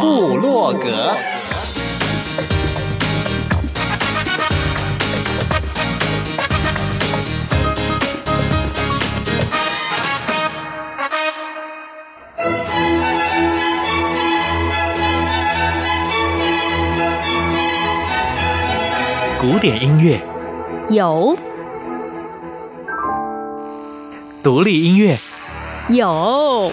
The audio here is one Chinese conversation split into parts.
部落格。古典音乐。有，独立音乐。有，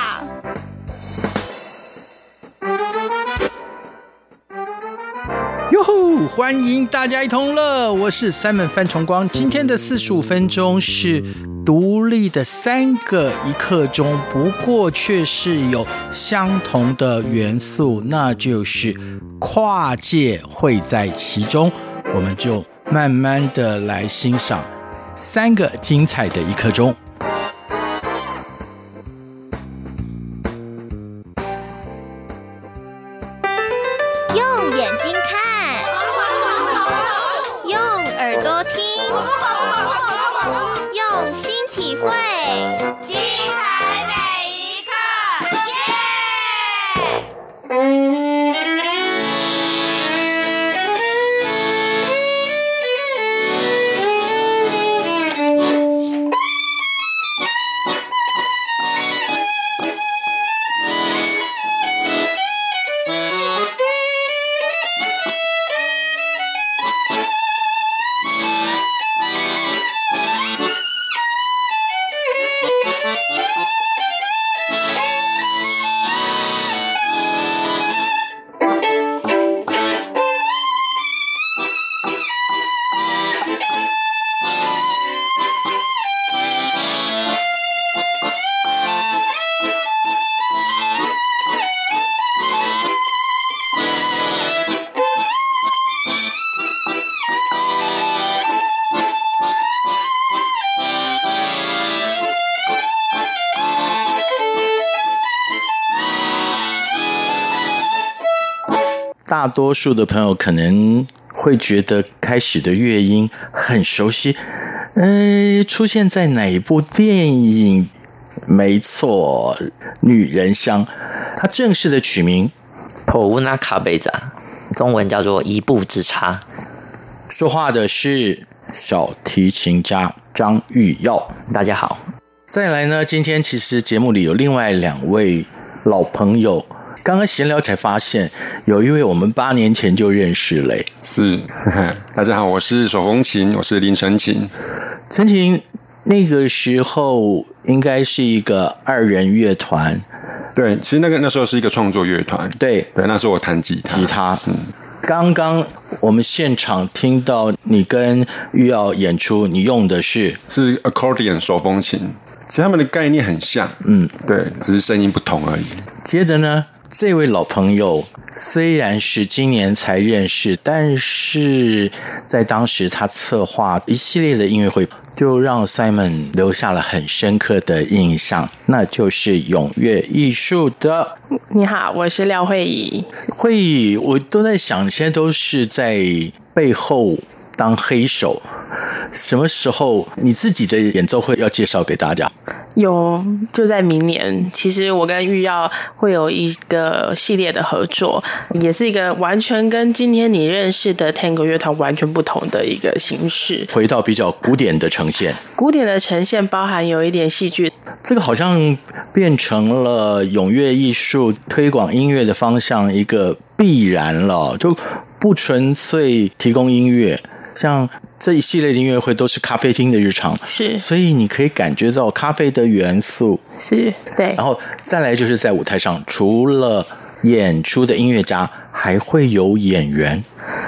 欢迎大家一同乐，我是 Simon 范崇光。今天的四十五分钟是独立的三个一刻钟，不过却是有相同的元素，那就是跨界会在其中。我们就慢慢的来欣赏三个精彩的一刻钟。大多数的朋友可能会觉得开始的乐音很熟悉，嗯，出现在哪一部电影？没错，《女人香》。它正式的取名《普乌纳卡贝扎》，中文叫做《一步之差》。说话的是小提琴家张玉耀。大家好。再来呢，今天其实节目里有另外两位老朋友。刚刚闲聊才发现，有一位我们八年前就认识嘞。是，大家好，我是手风琴，我是林晨琴。晨琴那个时候应该是一个二人乐团。对，其实那个那时候是一个创作乐团。对，对，那时候我弹吉他。吉他，嗯。刚刚我们现场听到你跟玉耀演出，你用的是是 accordion 手风琴。其实他们的概念很像，嗯，对，只是声音不同而已。接着呢？这位老朋友虽然是今年才认识，但是在当时他策划一系列的音乐会，就让 Simon 留下了很深刻的印象，那就是踊跃艺术的。你好，我是廖慧仪。慧仪，我都在想，现在都是在背后当黑手。什么时候你自己的演奏会要介绍给大家？有，就在明年。其实我跟玉耀会有一个系列的合作，也是一个完全跟今天你认识的 Tango 乐团完全不同的一个形式。回到比较古典的呈现，古典的呈现包含有一点戏剧。这个好像变成了咏乐艺术推广音乐的方向一个必然了，就不纯粹提供音乐，像。这一系列的音乐会都是咖啡厅的日常，是，所以你可以感觉到咖啡的元素，是对。然后再来就是在舞台上，除了演出的音乐家还会有演员，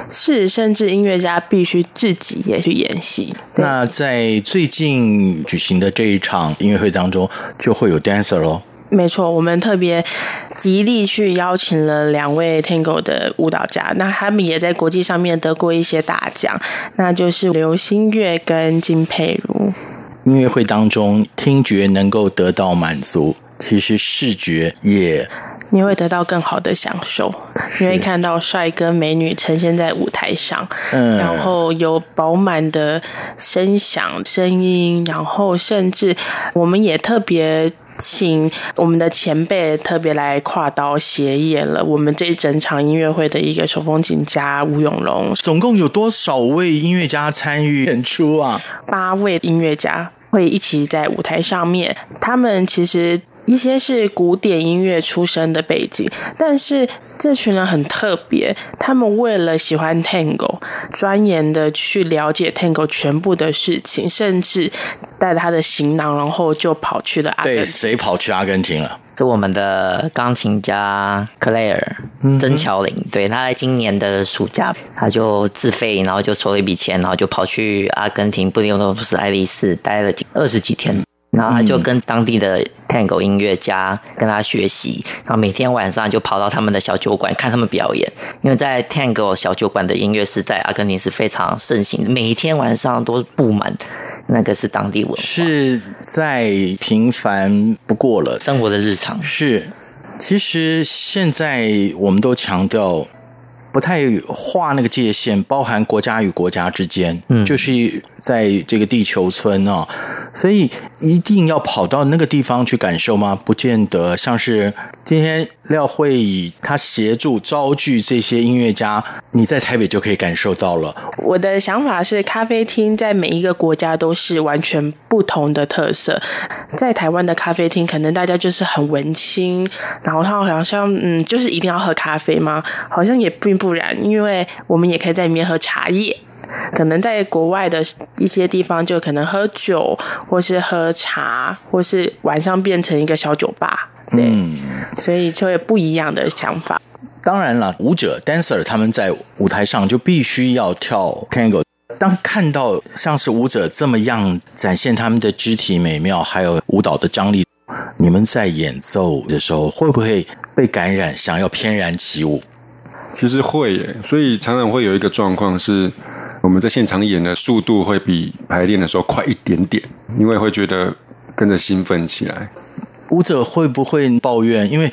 是，甚至音乐家必须自己也去演戏。那在最近举行的这一场音乐会当中，就会有 dancer 喽。没错，我们特别极力去邀请了两位 Tango 的舞蹈家，那他们也在国际上面得过一些大奖，那就是刘心月跟金佩如。音乐会当中，听觉能够得到满足，其实视觉也你会得到更好的享受，你会看到帅哥美女呈现在舞台上，嗯，然后有饱满的声响声音，然后甚至我们也特别。请我们的前辈特别来跨刀协演了我们这一整场音乐会的一个手风琴家吴永龙。总共有多少位音乐家参与演出啊？八位音乐家会一起在舞台上面，他们其实。一些是古典音乐出身的背景，但是这群人很特别，他们为了喜欢 Tango，钻研的去了解 Tango 全部的事情，甚至带着他的行囊，然后就跑去了阿根廷。对，谁跑去阿根廷了？是我们的钢琴家克莱尔曾乔林。对，他在今年的暑假，他就自费，然后就筹了一笔钱，然后就跑去阿根廷布宜诺斯艾利斯待了二十几天。然后他就跟当地的 Tango 音乐家跟他学习，然后每天晚上就跑到他们的小酒馆看他们表演。因为在 Tango 小酒馆的音乐是在阿根廷是非常盛行的，每天晚上都布满，那个是当地文化，是再平凡不过了生活的日常。是，其实现在我们都强调。不太画那个界限，包含国家与国家之间，嗯，就是在这个地球村哦，所以一定要跑到那个地方去感受吗？不见得。像是今天廖慧以他协助招聚这些音乐家，你在台北就可以感受到了。我的想法是，咖啡厅在每一个国家都是完全不同的特色。在台湾的咖啡厅，可能大家就是很文青，然后他好像嗯，就是一定要喝咖啡吗？好像也并不。不然，因为我们也可以在里面喝茶叶。可能在国外的一些地方，就可能喝酒，或是喝茶，或是晚上变成一个小酒吧。对，嗯、所以就会不一样的想法。当然了，舞者 dancer 他们在舞台上就必须要跳 tango。当看到像是舞者这么样展现他们的肢体美妙，还有舞蹈的张力，你们在演奏的时候会不会被感染，想要翩然起舞？其实会耶，所以常常会有一个状况是，我们在现场演的速度会比排练的时候快一点点，因为会觉得跟着兴奋起来。舞者会不会抱怨？因为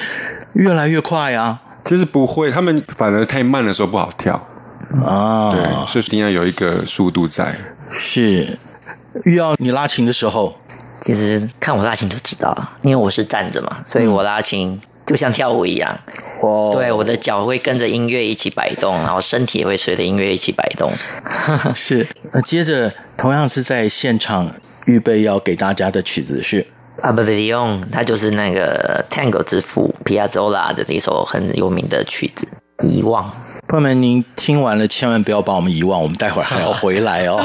越来越快啊？其实不会，他们反而太慢的时候不好跳啊。对，所以一定要有一个速度在。是，遇到，你拉琴的时候，其实看我拉琴就知道了，因为我是站着嘛，所以我拉琴。嗯就像跳舞一样，哦，对，我的脚会跟着音乐一起摆动，然后身体也会随着音乐一起摆动。是，那接着同样是在现场预备要给大家的曲子是《Abbandono》，它就是那个 Tango 之父皮亚佐拉的一首很有名的曲子《遗忘》。朋友们，您听完了千万不要把我们遗忘，我们待会儿还要回来哦。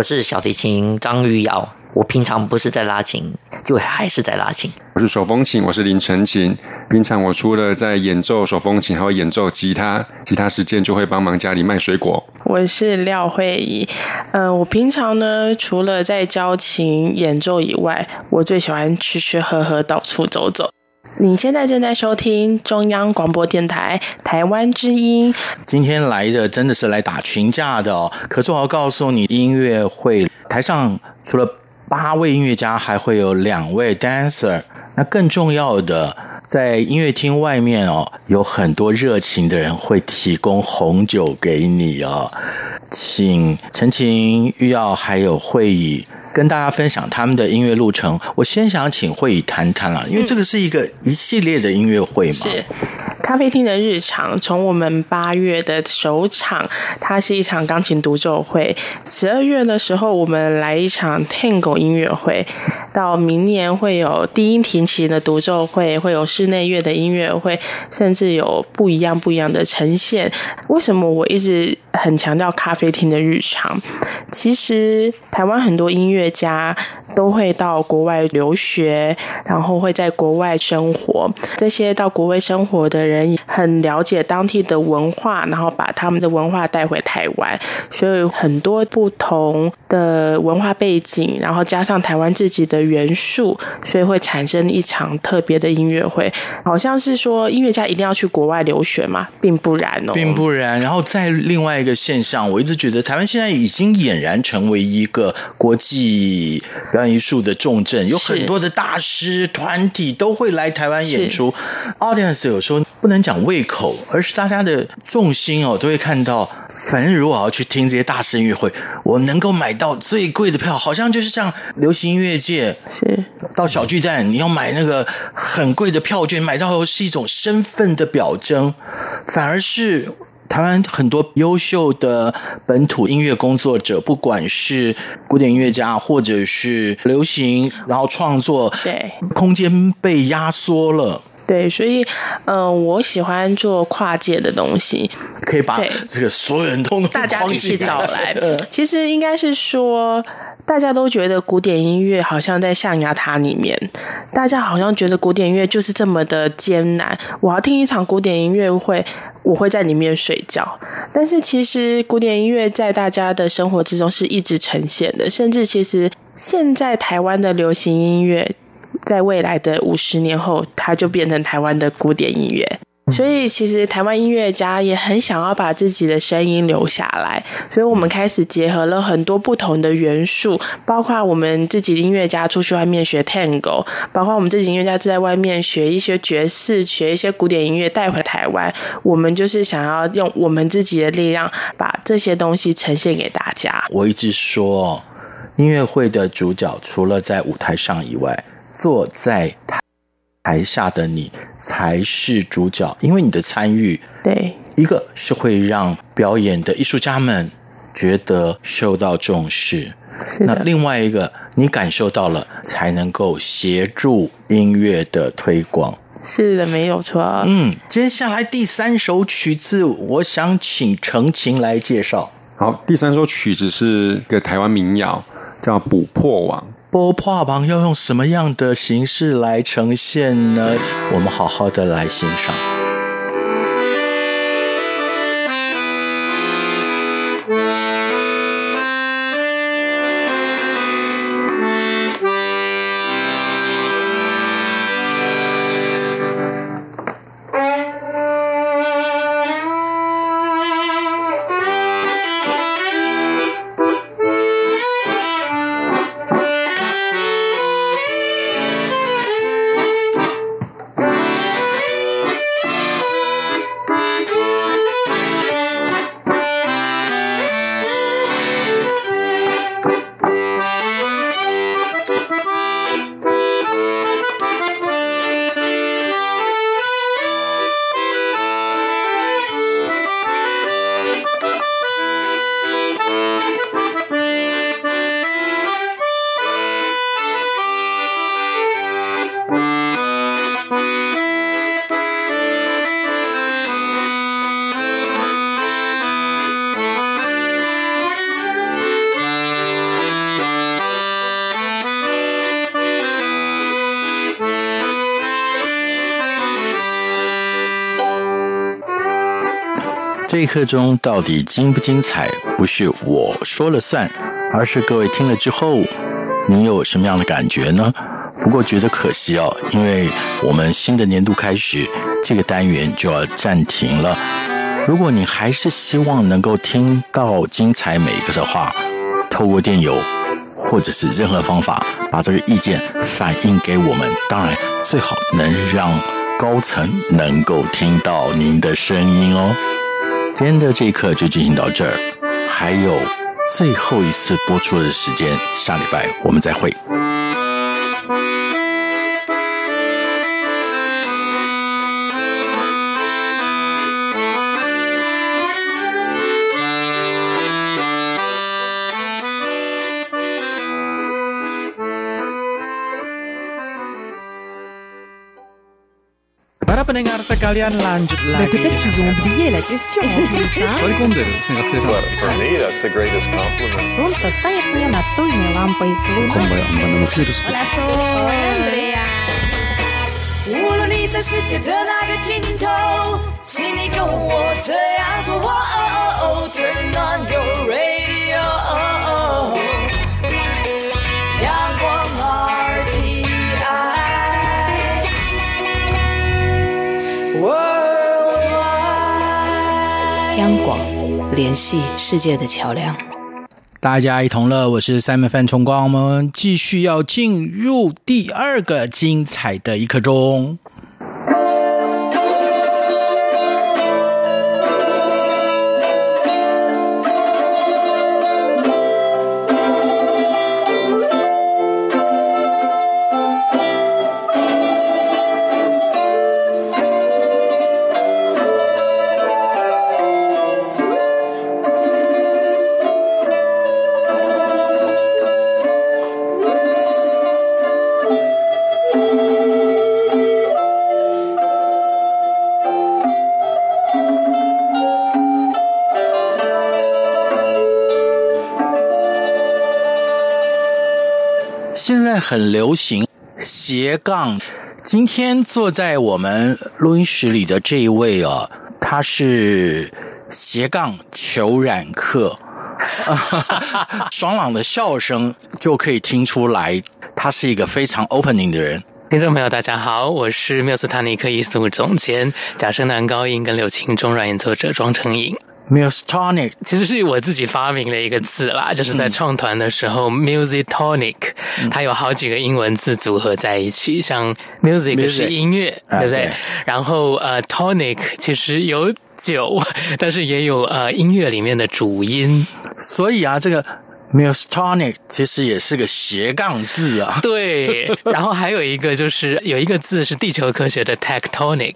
我是小提琴张玉瑶。我平常不是在拉琴，就还是在拉琴。我是手风琴，我是林晨琴。平常我除了在演奏手风琴，还会演奏吉他，其他时间就会帮忙家里卖水果。我是廖慧仪。嗯、呃，我平常呢，除了在教琴演奏以外，我最喜欢吃吃喝喝，到处走走。你现在正在收听中央广播电台台湾之音。今天来的真的是来打群架的哦。可是我要告诉你，音乐会台上除了八位音乐家，还会有两位 dancer。那更重要的，在音乐厅外面哦，有很多热情的人会提供红酒给你哦。请承勤、玉耀还有慧仪跟大家分享他们的音乐路程。我先想请慧宇谈谈了，因为这个是一个一系列的音乐会嘛。是。咖啡厅的日常，从我们八月的首场，它是一场钢琴独奏会；十二月的时候，我们来一场 Tango 音乐会；到明年会有低音提琴的独奏会，会有室内乐的音乐会，甚至有不一样不一样的呈现。为什么我一直很强调咖啡厅的日常？其实台湾很多音乐家都会到国外留学，然后会在国外生活。这些到国外生活的人。很了解当地的文化，然后把他们的文化带回台湾，所以很多不同的文化背景，然后加上台湾自己的元素，所以会产生一场特别的音乐会。好像是说音乐家一定要去国外留学嘛，并不然哦，并不然。然后在另外一个现象，我一直觉得台湾现在已经俨然成为一个国际表演艺术的重镇，有很多的大师团体都会来台湾演出。Audience 有时候。不能讲胃口，而是大家的重心哦，都会看到。反正如果我要去听这些大师音乐会，我能够买到最贵的票，好像就是像流行音乐界是到小巨蛋，你要买那个很贵的票券，买到是一种身份的表征。反而是台湾很多优秀的本土音乐工作者，不管是古典音乐家，或者是流行，然后创作，对，空间被压缩了。对，所以，嗯、呃，我喜欢做跨界的东西，可以把这个所有人都大家一起找来。其实应该是说，大家都觉得古典音乐好像在象牙塔里面，大家好像觉得古典音乐就是这么的艰难。我要听一场古典音乐会，我会在里面睡觉。但是其实古典音乐在大家的生活之中是一直呈现的，甚至其实现在台湾的流行音乐。在未来的五十年后，它就变成台湾的古典音乐。所以，其实台湾音乐家也很想要把自己的声音留下来。所以我们开始结合了很多不同的元素，包括我们自己音乐家出去外面学 Tango，包括我们自己音乐家在外面学一些爵士、学一些古典音乐带回台湾。我们就是想要用我们自己的力量，把这些东西呈现给大家。我一直说，音乐会的主角除了在舞台上以外，坐在台台下的你才是主角，因为你的参与，对，一个是会让表演的艺术家们觉得受到重视，那另外一个你感受到了，才能够协助音乐的推广。是的，没有错。嗯，接下来第三首曲子，我想请程晴来介绍。好，第三首曲子是个台湾民谣，叫《捕破网》。波破网要用什么样的形式来呈现呢？我们好好的来欣赏。这一刻钟到底精不精彩，不是我说了算，而是各位听了之后，你有什么样的感觉呢？不过觉得可惜哦，因为我们新的年度开始，这个单元就要暂停了。如果你还是希望能够听到精彩每一个的话，透过电邮或者是任何方法，把这个意见反映给我们。当然，最好能让高层能够听到您的声音哦。今天的这一课就进行到这儿，还有最后一次播出的时间，下礼拜我们再会。pendengar sekalian lanjut Mais lagi. peut-être qu'ils ont oublié la question en plus, hein? 割り込んでる生活性 For me, that's the greatest compliment. Солнце стоит мне настольной лампой. 今晩はのフィルス Hola, Sol. Andrea. 无论你在世界的哪个尽头，请你跟我这样 联系世界的桥梁。大家一同乐，我是 Simon 范崇光，我们继续要进入第二个精彩的一刻钟。很流行斜杠。今天坐在我们录音室里的这一位啊，他是斜杠裘染客，爽朗的笑声就可以听出来，他是一个非常 opening 的人。听众朋友，大家好，我是缪斯塔尼克艺术总监，假声男高音跟柳琴中软演奏者庄成颖。Musictonic 其实是我自己发明的一个字啦，就是在创团的时候、嗯、，Musictonic，它有好几个英文字组合在一起，像 music 是音乐，对不对？啊、对，然后呃，tonic 其实有酒，但是也有呃音乐里面的主音，所以啊，这个。Musictonic 其实也是个斜杠字啊，对。然后还有一个就是有一个字是地球科学的 tectonic，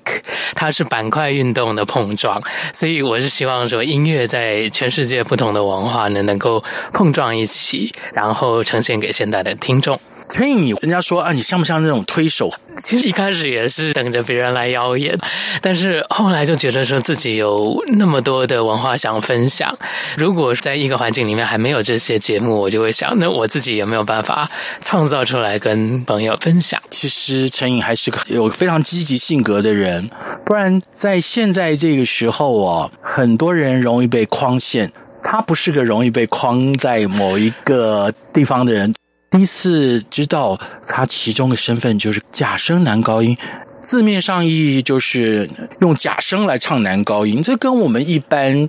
它是板块运动的碰撞。所以我是希望说，音乐在全世界不同的文化呢，能够碰撞一起，然后呈现给现代的听众。所以你人家说啊，你像不像那种推手？其实一开始也是等着别人来邀演，但是后来就觉得说自己有那么多的文化想分享。如果在一个环境里面还没有这些节目，我就会想，那我自己有没有办法创造出来跟朋友分享？其实陈颖还是个有非常积极性格的人，不然在现在这个时候哦，很多人容易被框限。他不是个容易被框在某一个地方的人。第一次知道他其中的身份就是假声男高音，字面上意义就是用假声来唱男高音，这跟我们一般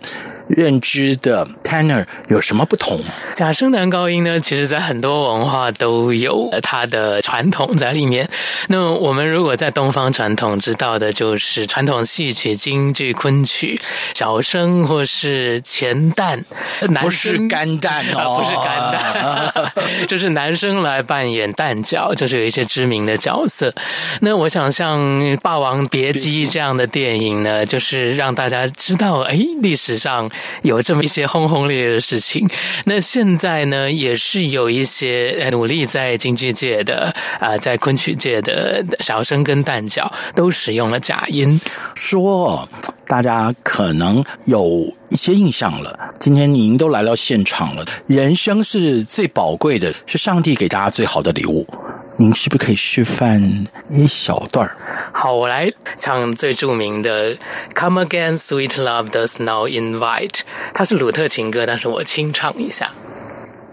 认知的 tenor 有什么不同？假声男高音呢，其实在很多文化都有它的传统在里面。那我们如果在东方传统知道的，就是传统戏曲、京剧、昆曲、小生或是前旦，男不是干旦哦，不是干旦，就是男生来扮演旦角，就是有一些知名的角色。那我想像《霸王别姬》这样的电影呢，就是让大家知道，哎，历史上。有这么一些轰轰烈烈的事情，那现在呢，也是有一些努力在京剧界的啊、呃，在昆曲界的小生跟旦角都使用了假音，说大家可能有一些印象了。今天您都来到现场了，人生是最宝贵的，是上帝给大家最好的礼物。您是不是可以示范一小段儿？好，我来唱最著名的《Come Again, Sweet Love Does Now Invite》，它是鲁特情歌，但是我清唱一下。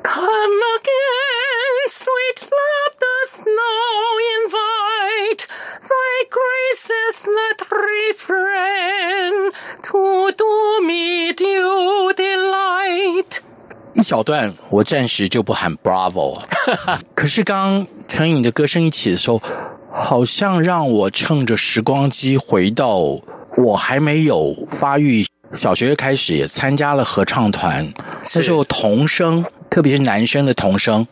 Come again, sweet love does now invite thy graces that refrain to do me due delight。一小段，我暂时就不喊 Bravo。可是刚刚陈颖的歌声一起的时候，好像让我乘着时光机回到我还没有发育，小学开始也参加了合唱团，那时候童声。特别是男生的童声，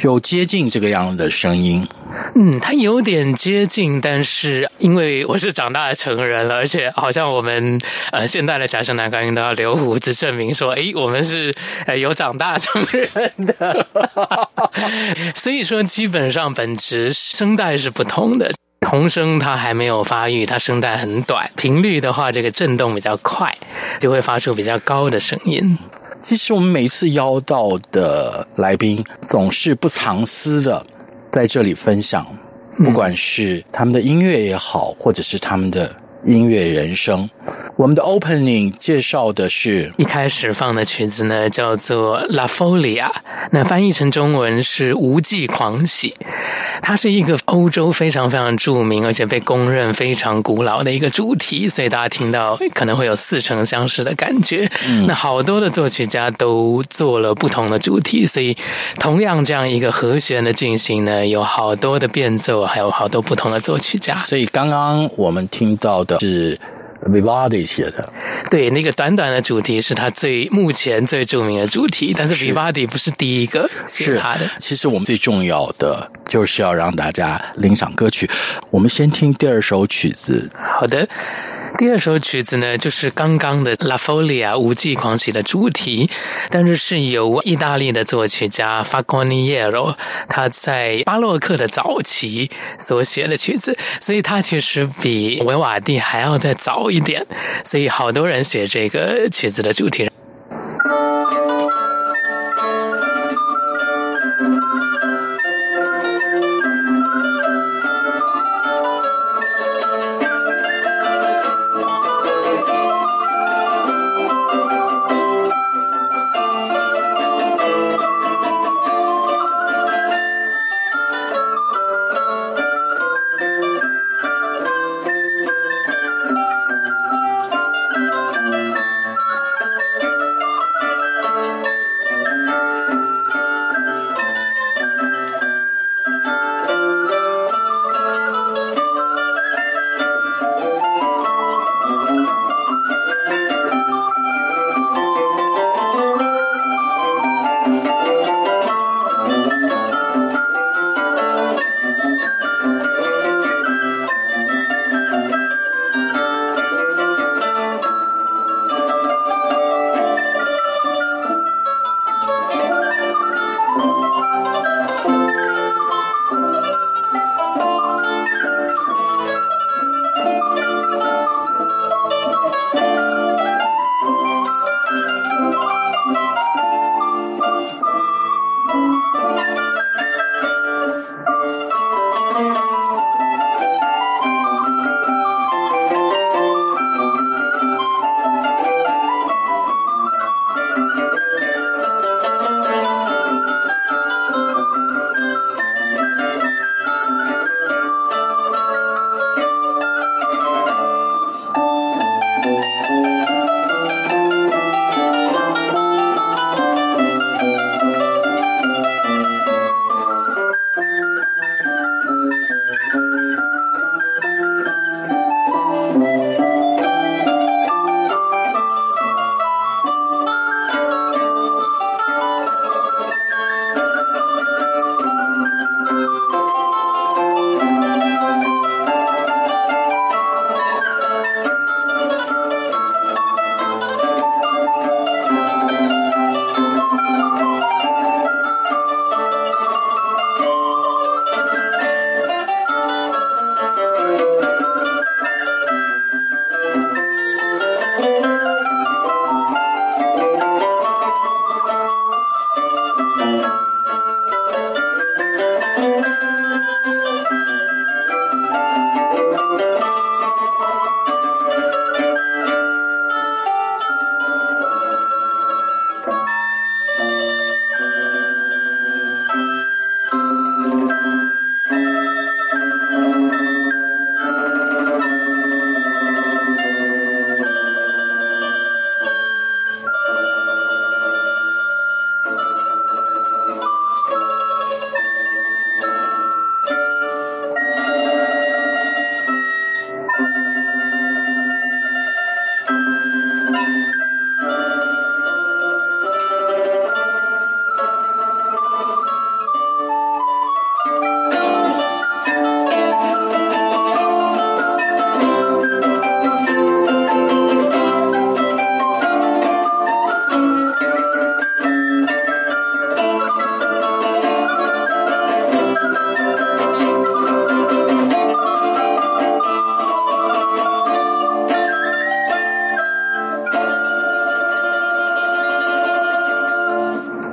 就接近这个样的声音。嗯，他有点接近，但是因为我是长大成人了，而且好像我们呃现代的假声男高音都要留胡子证明说，诶，我们是有长大成人的。所以说，基本上本质声带是不同的。童声它还没有发育，它声带很短，频率的话，这个震动比较快，就会发出比较高的声音。其实我们每一次邀到的来宾总是不藏私的在这里分享，不管是他们的音乐也好，或者是他们的音乐人生。我们的 opening 介绍的是一开始放的曲子呢，叫做《La Folia》，那翻译成中文是《无忌狂喜》。它是一个欧洲非常非常著名，而且被公认非常古老的一个主题，所以大家听到可能会有似曾相识的感觉。嗯，那好多的作曲家都做了不同的主题，所以同样这样一个和弦的进行呢，有好多的变奏，还有好多不同的作曲家。所以刚刚我们听到是。Vivaldi 写的，对，那个短短的主题是他最目前最著名的主题，但是 Vivaldi 不是第一个写他的。其实我们最重要的就是要让大家领赏歌曲。我们先听第二首曲子。好的。第二首曲子呢，就是刚刚的《La Folia》无际狂喜的主题，但是是由意大利的作曲家 Faconiero 他在巴洛克的早期所写的曲子，所以他其实比维瓦蒂还要再早一点，所以好多人写这个曲子的主题。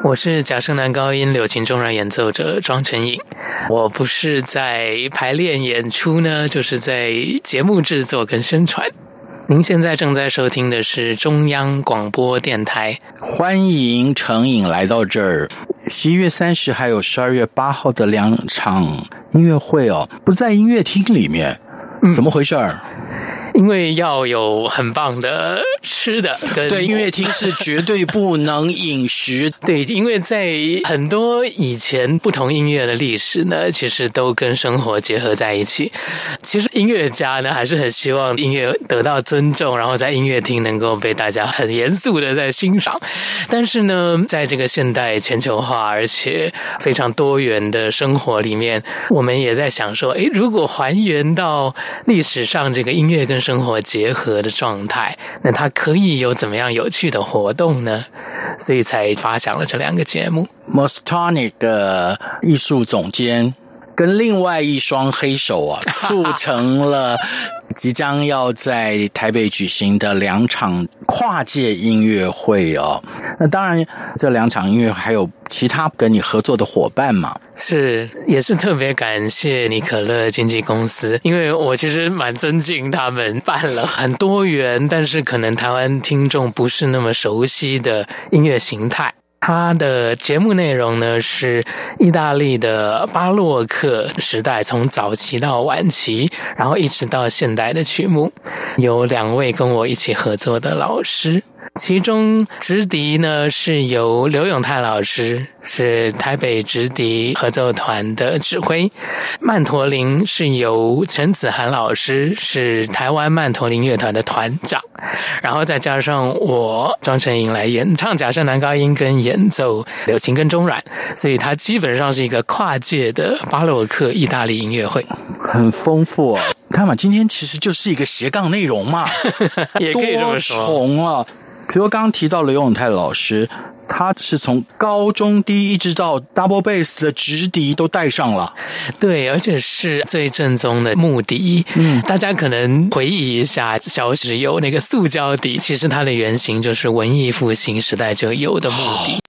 我是假声男高音柳琴中阮演奏者庄成颖。我不是在排练演出呢，就是在节目制作跟宣传。您现在正在收听的是中央广播电台，欢迎成颖来到这儿。十一月三十还有十二月八号的两场音乐会哦，不在音乐厅里面，怎么回事儿？因为要有很棒的吃的跟，对，音乐厅是绝对不能饮食。对，因为在很多以前不同音乐的历史呢，其实都跟生活结合在一起。其实音乐家呢，还是很希望音乐得到尊重，然后在音乐厅能够被大家很严肃的在欣赏。但是呢，在这个现代全球化而且非常多元的生活里面，我们也在想说，诶，如果还原到历史上这个音乐跟生活结合的状态，那它可以有怎么样有趣的活动呢？所以才发想了这两个节目。Mostonic 的艺术总监跟另外一双黑手啊，促成了即将要在台北举行的两场跨界音乐会哦。那当然，这两场音乐还有。其他跟你合作的伙伴嘛，是也是特别感谢尼可乐经纪公司，因为我其实蛮尊敬他们办了很多元，但是可能台湾听众不是那么熟悉的音乐形态。他的节目内容呢，是意大利的巴洛克时代，从早期到晚期，然后一直到现代的曲目，有两位跟我一起合作的老师。其中直笛呢，是由刘永泰老师，是台北直笛合奏团的指挥；曼陀林是由陈子涵老师，是台湾曼陀林乐团的团长。然后再加上我庄成颖来演唱假声男高音跟演奏柳琴跟中阮，所以它基本上是一个跨界的巴洛克意大利音乐会，很丰富啊！看嘛，今天其实就是一个斜杠内容嘛，也可以这么说。红啊！比如刚刚提到刘永泰老师，他是从高中低一直到 double bass 的直笛都带上了，对，而且是最正宗的木笛。嗯，大家可能回忆一下，小时有那个塑胶笛，其实它的原型就是文艺复兴时代就有的木笛。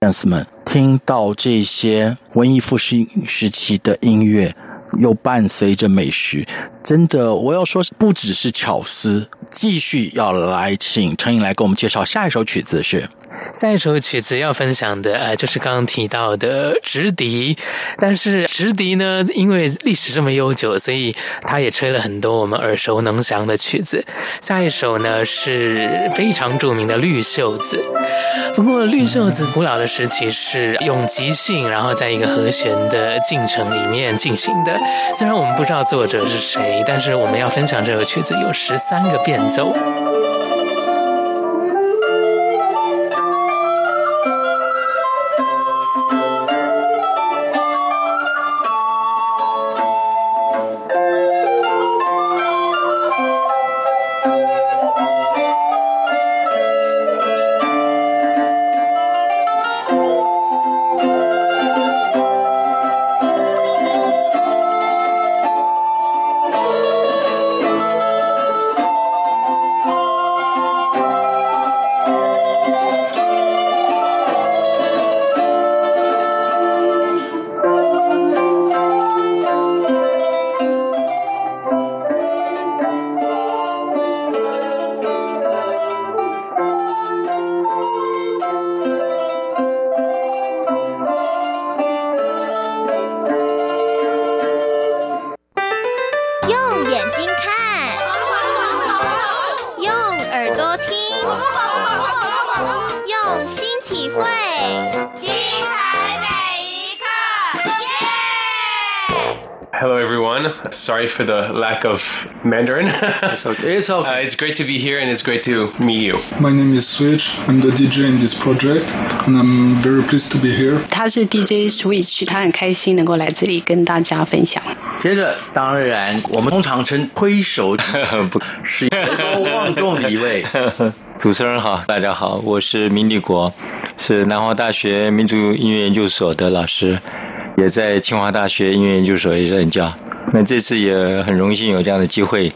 粉丝们听到这些文艺复兴时期的音乐。又伴随着美学，真的，我要说，不只是巧思。继续要来请陈颖来给我们介绍下一首曲子是。下一首曲子要分享的，呃，就是刚刚提到的直笛。但是直笛呢，因为历史这么悠久，所以它也吹了很多我们耳熟能详的曲子。下一首呢，是非常著名的绿袖子。不过绿袖子古老的时期是用即兴，然后在一个和弦的进程里面进行的。虽然我们不知道作者是谁，但是我们要分享这首曲子有十三个变奏。Sorry for the lack of Mandarin. it's okay. It's, okay. Uh, it's great to be here and it's great to meet you. My name is Switch. I'm the DJ in this project and I'm very pleased to be here. 他是 DJ Switch，他很开心能够来这里跟大家分享。接着，当然我们通常称挥手，不是德高望重的一位。主持人好，大家好，我是明立国，是南华大学民族音乐研究所的老师， 也在清华大学音乐研究所也任教。那这次也很荣幸有这样的机会，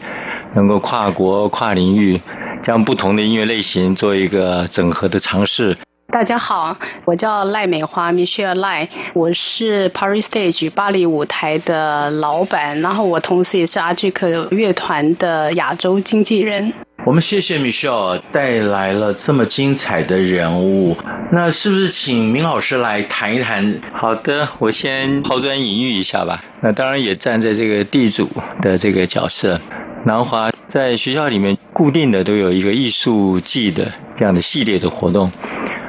能够跨国跨领域将不同的音乐类型做一个整合的尝试。大家好，我叫赖美华 Michelle 赖，我是 Paris Stage 巴黎舞台的老板，然后我同时也是阿吉克乐团的亚洲经纪人。我们谢谢 Michelle 带来了这么精彩的人物，那是不是请明老师来谈一谈？好的，我先抛砖引玉一下吧。那当然也站在这个地主的这个角色。南华在学校里面固定的都有一个艺术季的这样的系列的活动，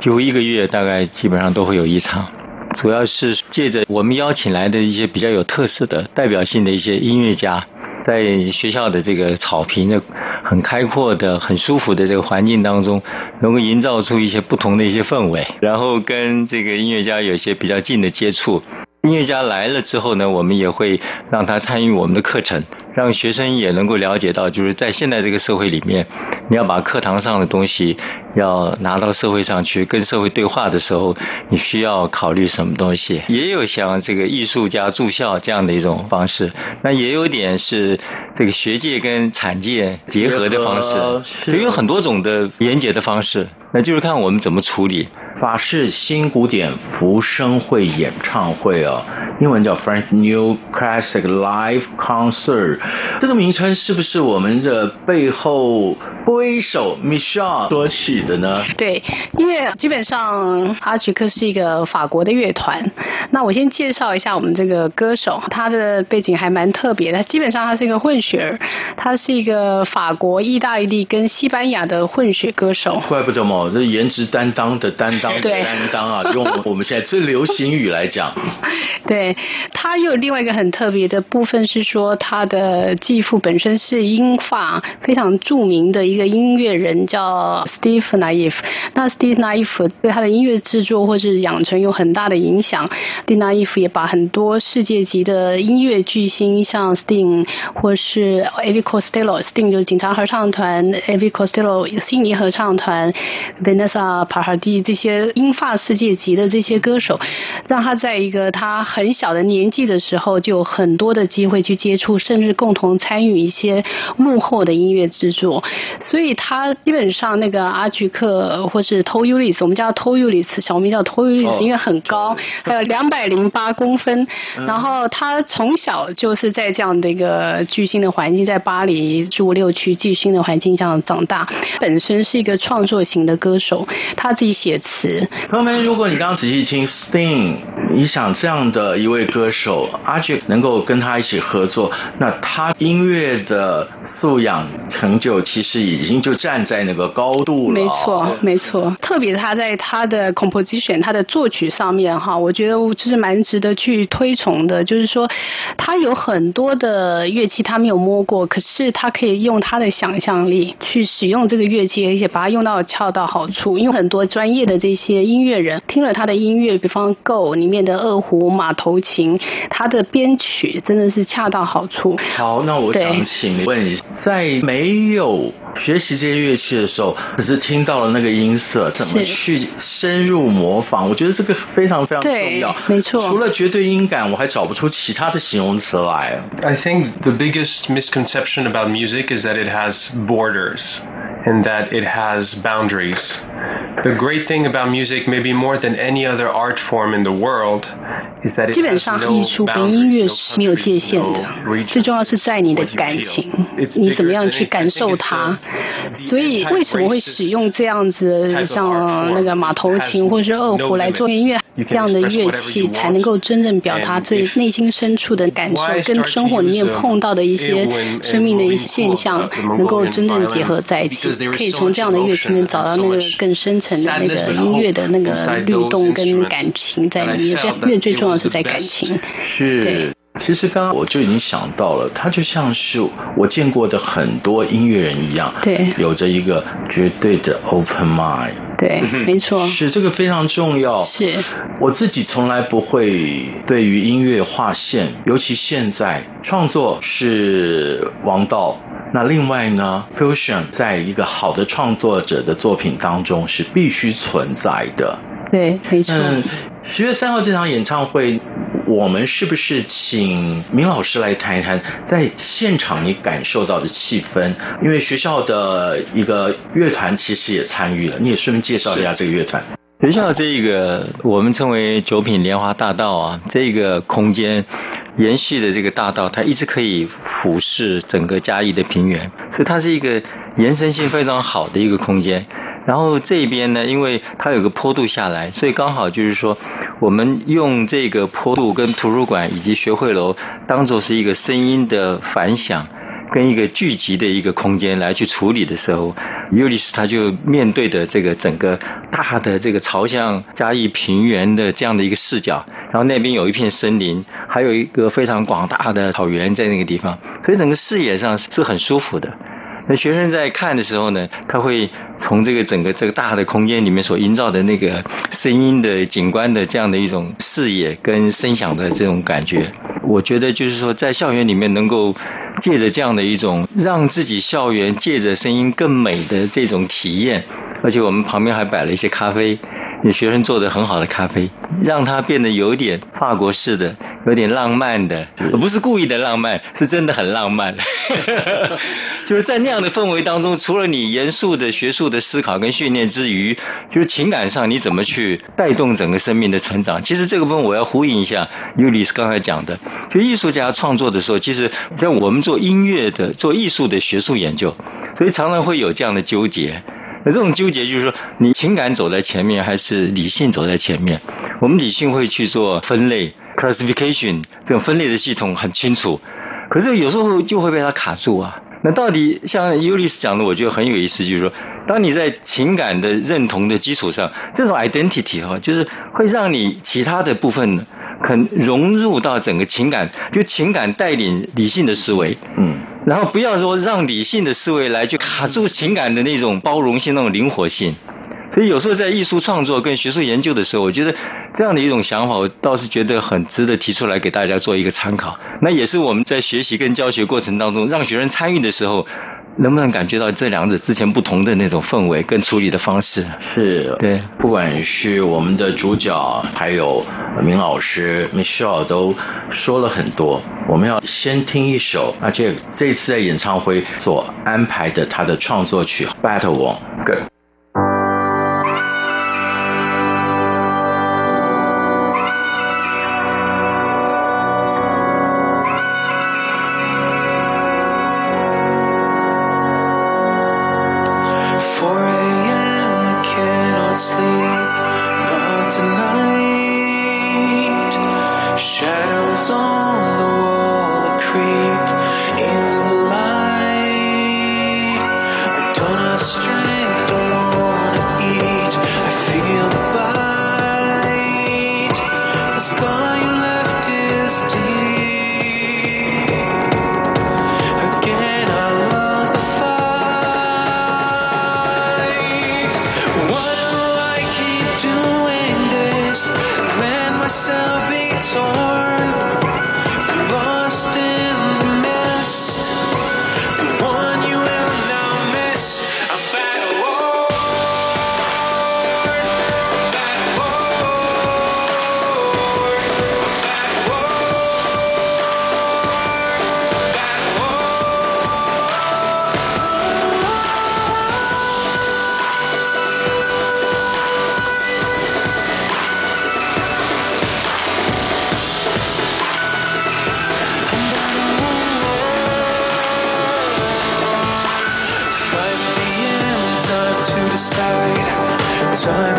几乎一个月大概基本上都会有一场，主要是借着我们邀请来的一些比较有特色的、代表性的一些音乐家，在学校的这个草坪的很开阔的、很舒服的这个环境当中，能够营造出一些不同的一些氛围，然后跟这个音乐家有一些比较近的接触。音乐家来了之后呢，我们也会让他参与我们的课程。让学生也能够了解到，就是在现在这个社会里面，你要把课堂上的东西要拿到社会上去，跟社会对话的时候，你需要考虑什么东西？也有像这个艺术家住校这样的一种方式，那也有点是这个学界跟产界结合的方式，也有很多种的连接的方式，那就是看我们怎么处理。法式新古典浮生会演唱会哦，英文叫 French New Classic Live Concert。这个名称是不是我们的背后挥手 Michelle 所取的呢？对，因为基本上阿曲克是一个法国的乐团。那我先介绍一下我们这个歌手，他的背景还蛮特别的。基本上他是一个混血儿，他是一个法国、意大利跟西班牙的混血歌手。怪不得嘛，这颜值担当的担当的担当啊！用我们现在最流行语来讲，对，他又有另外一个很特别的部分是说他的。呃，继父本身是英法非常著名的一个音乐人，叫 Steve Naif。那 Steve Naif 对他的音乐制作或是养成有很大的影响。Steve Naif 也把很多世界级的音乐巨星，像 Sting 或是 a v i Costello，Sting 就是警察合唱团 a v i Costello 悉尼合唱团，Vanessa Paradis 这些英法世界级的这些歌手，让他在一个他很小的年纪的时候，就有很多的机会去接触，甚至共同参与一些幕后的音乐制作，所以他基本上那个阿菊克或是 Tall Ulysse，我们叫 Tall Ulysse，小名叫 Tall Ulysse，因为很高，还有两百零八公分。然后他从小就是在这样的一个巨星的环境，在巴黎十五六区巨星的环境这样长大。本身是一个创作型的歌手，他自己写词。朋友们，如果你刚刚仔细听 Sting，你想这样的一位歌手阿杰能够跟他一起合作，那他。他音乐的素养成就其实已经就站在那个高度了。没错，没错。特别他在他的 composition，他的作曲上面哈，我觉得就是蛮值得去推崇的。就是说，他有很多的乐器他没有摸过，可是他可以用他的想象力去使用这个乐器，而且把它用到恰到好处。因为很多专业的这些音乐人听了他的音乐，比方 Go 里面的二胡、马头琴，他的编曲真的是恰到好处。好，那我想请问一下，在没有学习这些乐器的时候，只是听到了那个音色，怎么去深入模仿？我觉得这个非常非常重要。没错，除了绝对音感，我还找不出其他的形容词来。I think the biggest misconception about music is that it has borders and that it has boundaries. The great thing about music, maybe more than any other art form in the world, is that it has no boundaries, 基本上艺术跟音乐是没有界限的，最重要是。是在你的感情，你怎么样去感受它？所以为什么会使用 这样子像那个马头琴或者是二胡来做音乐？这样的乐器才能够真正表达最内心深处的感受，跟生活里面碰到的一些生命的一些现象，能够真正结合在一起。可以从这样的乐器里面找到那个更深层的那个音乐的那个律动跟感情在里面。所以乐最重要是在感情，对。其实刚刚我就已经想到了，他就像是我见过的很多音乐人一样，对，有着一个绝对的 open mind，对，没错，是这个非常重要。是，我自己从来不会对于音乐划线，尤其现在创作是王道，那另外呢，fusion 在一个好的创作者的作品当中是必须存在的。对，没错。十月三号这场演唱会，我们是不是请明老师来谈一谈在现场你感受到的气氛？因为学校的一个乐团其实也参与了，你也顺便介绍一下这个乐团。学校这个我们称为九品莲花大道啊，这个空间延续的这个大道，它一直可以俯视整个嘉义的平原，所以它是一个延伸性非常好的一个空间。然后这边呢，因为它有个坡度下来，所以刚好就是说，我们用这个坡度跟图书馆以及学会楼当做是一个声音的反响。跟一个聚集的一个空间来去处理的时候，尤里斯他就面对的这个整个大的这个朝向嘉义平原的这样的一个视角，然后那边有一片森林，还有一个非常广大的草原在那个地方，所以整个视野上是很舒服的。那学生在看的时候呢，他会从这个整个这个大的空间里面所营造的那个声音的景观的这样的一种视野跟声响的这种感觉，我觉得就是说在校园里面能够借着这样的一种让自己校园借着声音更美的这种体验，而且我们旁边还摆了一些咖啡，学生做的很好的咖啡，让它变得有点法国式的，有点浪漫的，不是故意的浪漫，是真的很浪漫。就是在那样的氛围当中，除了你严肃的学术的思考跟训练之余，就是情感上你怎么去带动整个生命的成长？其实这个部分我要呼应一下尤里斯刚才讲的，就艺术家创作的时候，其实像我们做音乐的、做艺术的学术研究，所以常常会有这样的纠结。那这种纠结就是说，你情感走在前面，还是理性走在前面？我们理性会去做分类 （classification），这种分类的系统很清楚，可是有时候就会被它卡住啊。那到底像尤里斯讲的，我觉得很有意思，就是说，当你在情感的认同的基础上，这种 identity 哈，就是会让你其他的部分很融入到整个情感，就情感带领理性的思维，嗯，然后不要说让理性的思维来去卡住情感的那种包容性、那种灵活性。所以有时候在艺术创作跟学术研究的时候，我觉得这样的一种想法，我倒是觉得很值得提出来给大家做一个参考。那也是我们在学习跟教学过程当中，让学生参与的时候，能不能感觉到这两者之前不同的那种氛围跟处理的方式？是，对，不管是我们的主角，还有明老师 Michelle 都说了很多。我们要先听一首，而且这次在演唱会所安排的他的创作曲《Battle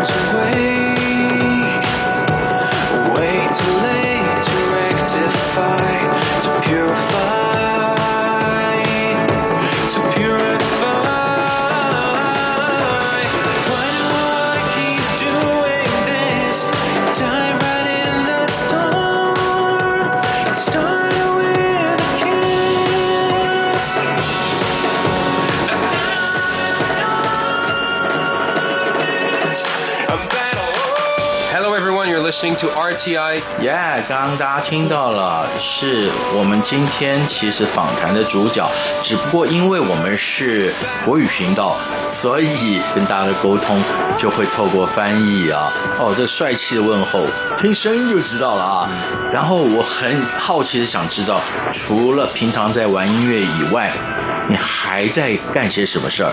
to wait, wait to live. RTI. Yeah，刚刚大家听到了，是我们今天其实访谈的主角，只不过因为我们是国语频道，所以跟大家的沟通就会透过翻译啊。哦，这帅气的问候，听声音就知道了啊。然后我很好奇的想知道，除了平常在玩音乐以外，你还在干些什么事儿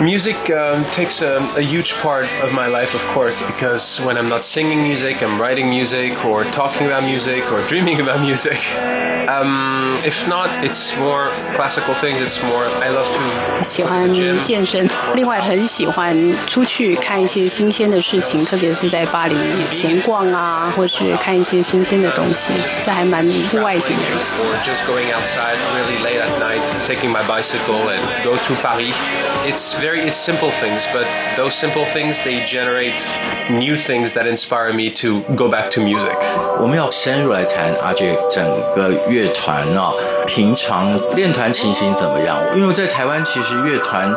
？Music um, takes a, a, huge part of my life, of course, because when I'm not singing music, I'm writing music or talking about music or dreaming about music. Um, if not, it's more classical things. It's more I love to 喜欢健身，另外很喜欢出去看一些新鲜的事情，特别是在巴黎闲逛啊，或是看一些新鲜的东西，这还蛮户外型的。Or just going outside really late at night, taking my bicycle and go through Paris. It's very it's simple things, but those simple things they generate new things that inspire me to go back to music. 我们要深入来谈阿杰整个乐团呢，平常练团情形怎么样？因为在台湾其实乐团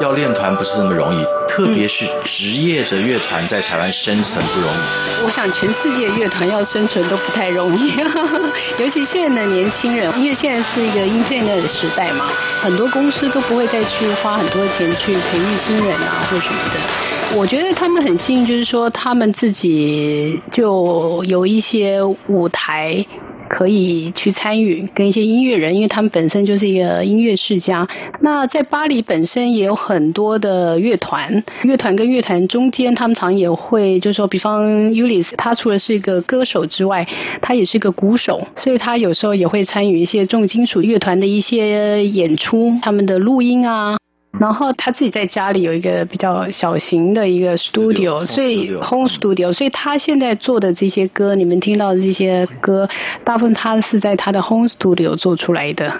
要练团不是那么容易，特别是职业的乐团在台湾生存不容易。我想全世界乐团要生存都不太容易，尤其现在的年轻人，因为现在是一个 Internet 的时代嘛，很多公司都不会再去花很多钱去。培育新人啊，或什么的，我觉得他们很幸运，就是说他们自己就有一些舞台可以去参与，跟一些音乐人，因为他们本身就是一个音乐世家。那在巴黎本身也有很多的乐团，乐团跟乐团中间，他们常也会，就是说，比方 Ulis，他除了是一个歌手之外，他也是一个鼓手，所以他有时候也会参与一些重金属乐团的一些演出，他们的录音啊。然后他自己在家里有一个比较小型的一个 studio，所以 home studio，所以他现在做的这些歌，你们听到的这些歌，大部分他是在他的 home studio 做出来的。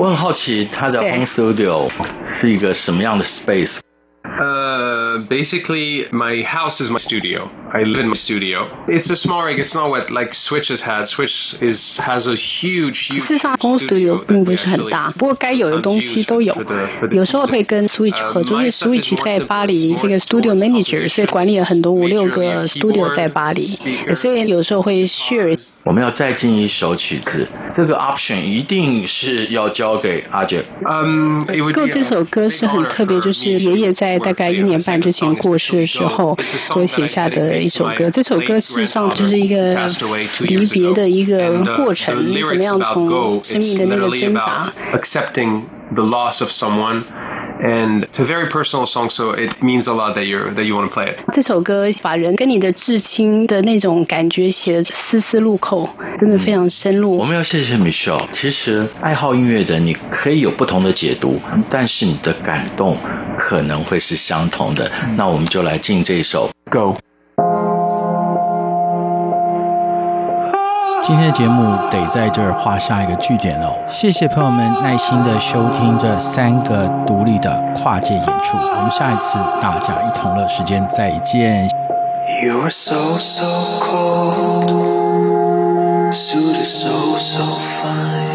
我很好奇他的 home studio 是一个什么样的 space？呃、uh,，basically my house is my studio. I live in my studio. It's a small rig. It's not what like Switch has had. Switch is has a huge, huge. 事实上，home studio 并不是很大，不过该有的东西都有。有时候会跟 Switch 合作，因为 Switch 在巴黎这个 studio manager，所以管理了很多五六个 studio 在巴黎，所以有时候会 share。我们要再进一首曲子，这个 option 一定是要交给阿杰。嗯，够这首歌是很特别，就是爷爷在大概一年半之前过世的时候所写下的一首歌。这首歌事实上就是一个离别的一个过程，怎么样从生命的那个挣扎。The loss of someone. And it's a very personal song, so it means a lot that you that you want to play it. 这首歌把人跟你的至亲的那种感觉写得丝丝入扣，真的非常深入。我们要谢谢 Michelle。其实爱好音乐的你可以有不同的解读，但是你的感动可能会是相同的。那我们就来进这首 Go。今天的节目得在这儿画下一个句点哦。谢谢朋友们耐心的收听这三个独立的跨界演出，我们下一次大家一同乐时间再见。You're so, so cold, suit is so, so fine.